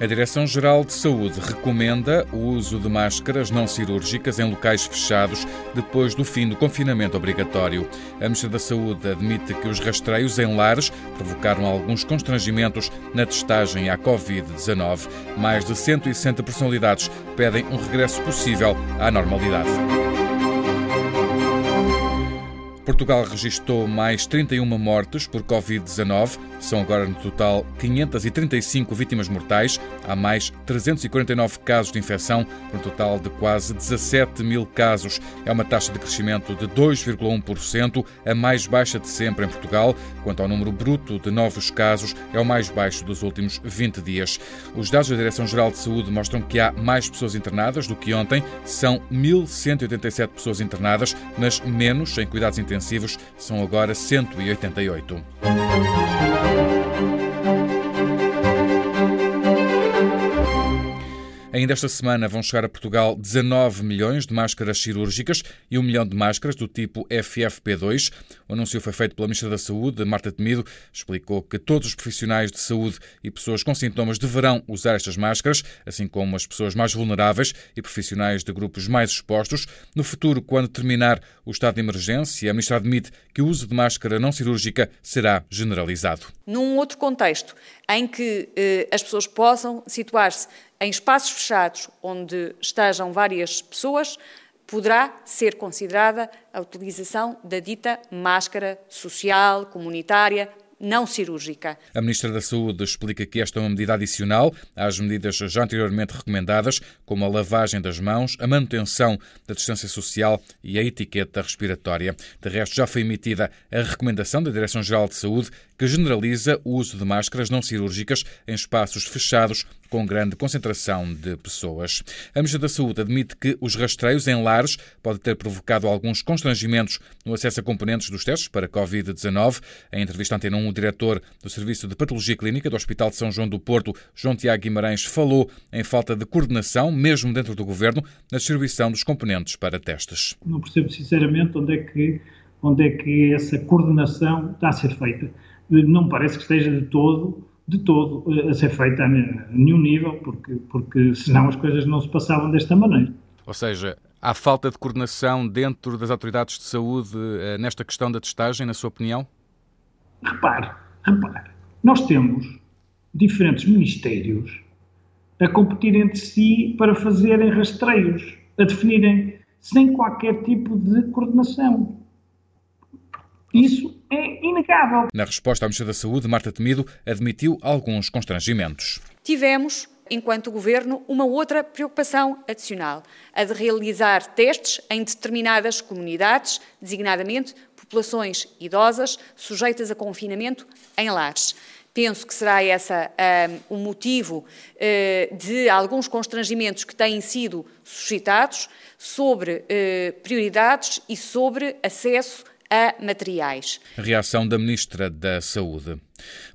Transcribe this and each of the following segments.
A Direção-Geral de Saúde recomenda o uso de máscaras não cirúrgicas em locais fechados depois do fim do confinamento obrigatório. A Ministra da Saúde admite que os rastreios em lares provocaram alguns constrangimentos na testagem à Covid-19. Mais de 160 personalidades pedem um regresso possível à normalidade. Portugal registrou mais 31 mortes por Covid-19. São agora no total 535 vítimas mortais. Há mais 349 casos de infecção, por um total de quase 17 mil casos. É uma taxa de crescimento de 2,1%, a mais baixa de sempre em Portugal. Quanto ao número bruto de novos casos, é o mais baixo dos últimos 20 dias. Os dados da Direção-Geral de Saúde mostram que há mais pessoas internadas do que ontem. São 1.187 pessoas internadas, mas menos em cuidados intensivos intensivos são agora 188. Ainda esta semana vão chegar a Portugal 19 milhões de máscaras cirúrgicas e 1 milhão de máscaras do tipo FFP2. O anúncio foi feito pela Ministra da Saúde, Marta Temido, explicou que todos os profissionais de saúde e pessoas com sintomas deverão usar estas máscaras, assim como as pessoas mais vulneráveis e profissionais de grupos mais expostos. No futuro, quando terminar o estado de emergência, a Ministra admite que o uso de máscara não cirúrgica será generalizado. Num outro contexto, em que eh, as pessoas possam situar-se em espaços fechados onde estejam várias pessoas, poderá ser considerada a utilização da dita máscara social, comunitária, não cirúrgica. A Ministra da Saúde explica que esta é uma medida adicional às medidas já anteriormente recomendadas, como a lavagem das mãos, a manutenção da distância social e a etiqueta respiratória. De resto, já foi emitida a recomendação da Direção-Geral de Saúde que generaliza o uso de máscaras não cirúrgicas em espaços fechados com grande concentração de pessoas. A Ministra da Saúde admite que os rastreios em lares podem ter provocado alguns constrangimentos no acesso a componentes dos testes para Covid-19. Em entrevista ante um, o diretor do Serviço de Patologia Clínica do Hospital de São João do Porto, João Tiago Guimarães, falou em falta de coordenação, mesmo dentro do governo, na distribuição dos componentes para testes. Não percebo sinceramente onde é que, onde é que essa coordenação está a ser feita. Não parece que esteja de todo de todo a ser feita a nenhum nível, porque, porque senão as coisas não se passavam desta maneira. Ou seja, há falta de coordenação dentro das autoridades de saúde eh, nesta questão da testagem, na sua opinião? Repare, repare, nós temos diferentes ministérios a competir entre si para fazerem rastreios, a definirem sem qualquer tipo de coordenação. Isso é inegável. Na resposta à Ministra da Saúde, Marta Temido admitiu alguns constrangimentos. Tivemos enquanto governo, uma outra preocupação adicional, a de realizar testes em determinadas comunidades, designadamente populações idosas sujeitas a confinamento em lares. Penso que será essa um, o motivo uh, de alguns constrangimentos que têm sido suscitados sobre uh, prioridades e sobre acesso a materiais. Reação da Ministra da Saúde.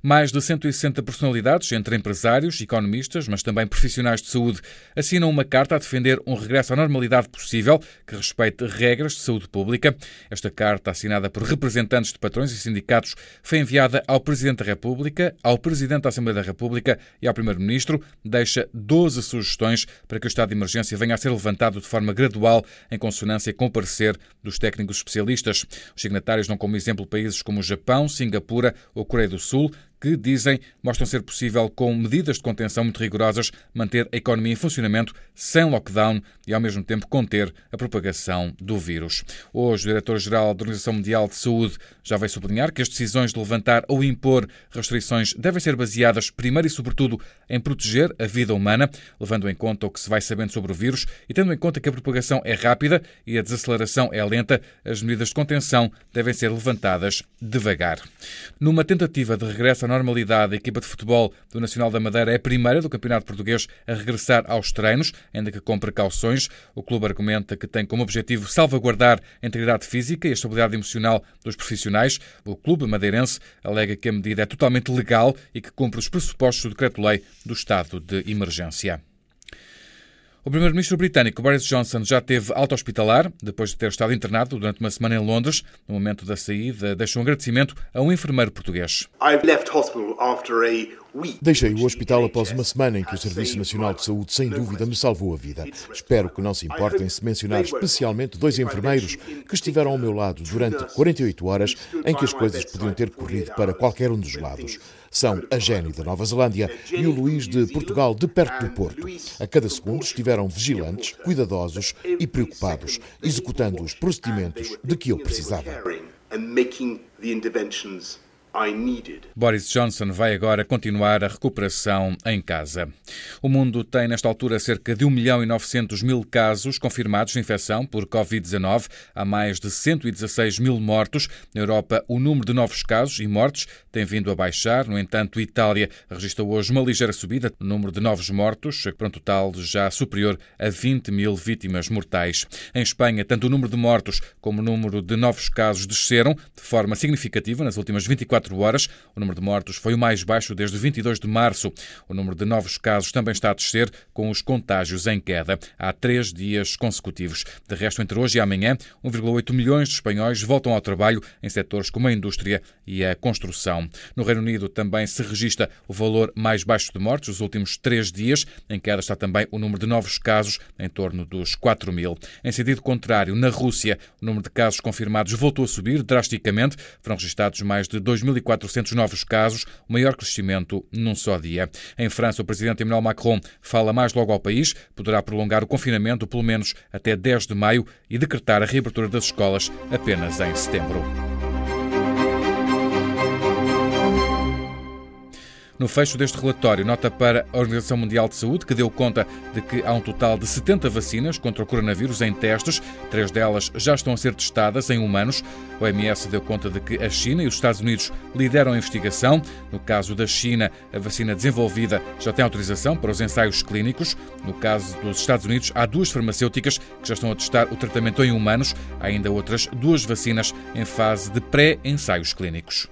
Mais de 160 personalidades, entre empresários, economistas, mas também profissionais de saúde, assinam uma carta a defender um regresso à normalidade possível que respeite regras de saúde pública. Esta carta, assinada por representantes de patrões e sindicatos, foi enviada ao Presidente da República, ao Presidente da Assembleia da República e ao Primeiro-Ministro. Deixa 12 sugestões para que o estado de emergência venha a ser levantado de forma gradual, em consonância com o parecer dos técnicos especialistas. Os signatários dão como exemplo países como o Japão, Singapura ou Coreia do Sul Sul, que, dizem, mostram ser possível, com medidas de contenção muito rigorosas, manter a economia em funcionamento sem lockdown e, ao mesmo tempo, conter a propagação do vírus. Hoje, o Diretor-Geral da Organização Mundial de Saúde já vai sublinhar que as decisões de levantar ou impor restrições devem ser baseadas, primeiro e sobretudo, em proteger a vida humana, levando em conta o que se vai sabendo sobre o vírus e tendo em conta que a propagação é rápida e a desaceleração é lenta, as medidas de contenção devem ser levantadas devagar. Numa tentativa de regresso à normalidade, a equipa de futebol do Nacional da Madeira é a primeira do Campeonato Português a regressar aos treinos, ainda que com precauções. O clube argumenta que tem como objetivo salvaguardar a integridade física e a estabilidade emocional dos profissionais. O clube madeirense alega que a medida é totalmente legal e que cumpre os pressupostos do decreto-lei do estado de emergência. O primeiro-ministro britânico Boris Johnson já teve alta hospitalar depois de ter estado internado durante uma semana em Londres. No momento da saída, deixou um agradecimento a um enfermeiro português. Deixei o hospital após uma semana em que o Serviço Nacional de Saúde, sem dúvida, me salvou a vida. Espero que não se importem se mencionar especialmente dois enfermeiros que estiveram ao meu lado durante 48 horas em que as coisas podiam ter corrido para qualquer um dos lados. São a Jenny da Nova Zelândia e o Luís de Portugal, de perto do Porto. A cada segundo estiveram vigilantes, cuidadosos e preocupados, executando os procedimentos de que eu precisava. Boris Johnson vai agora continuar a recuperação em casa. O mundo tem, nesta altura, cerca de 1 milhão e 900 mil casos confirmados de infecção por Covid-19. Há mais de 116 mil mortos. Na Europa, o número de novos casos e mortes tem vindo a baixar. No entanto, Itália registrou hoje uma ligeira subida no número de novos mortos, para um total já superior a 20 mil vítimas mortais. Em Espanha, tanto o número de mortos como o número de novos casos desceram de forma significativa nas últimas 24 24 horas. O número de mortos foi o mais baixo desde 22 de março. O número de novos casos também está a descer, com os contágios em queda. Há três dias consecutivos. De resto, entre hoje e amanhã, 1,8 milhões de espanhóis voltam ao trabalho em setores como a indústria e a construção. No Reino Unido também se registra o valor mais baixo de mortes nos últimos três dias. Em queda está também o número de novos casos, em torno dos 4 mil. Em sentido contrário, na Rússia, o número de casos confirmados voltou a subir drasticamente. Foram registados mais de 2 2.400 novos casos, o maior crescimento num só dia. Em França, o presidente Emmanuel Macron fala mais logo ao país, poderá prolongar o confinamento pelo menos até 10 de maio e decretar a reabertura das escolas apenas em setembro. No fecho deste relatório, nota para a Organização Mundial de Saúde, que deu conta de que há um total de 70 vacinas contra o coronavírus em testes, três delas já estão a ser testadas em humanos. O OMS deu conta de que a China e os Estados Unidos lideram a investigação. No caso da China, a vacina desenvolvida já tem autorização para os ensaios clínicos. No caso dos Estados Unidos, há duas farmacêuticas que já estão a testar o tratamento em humanos. Há ainda outras duas vacinas em fase de pré-ensaios clínicos.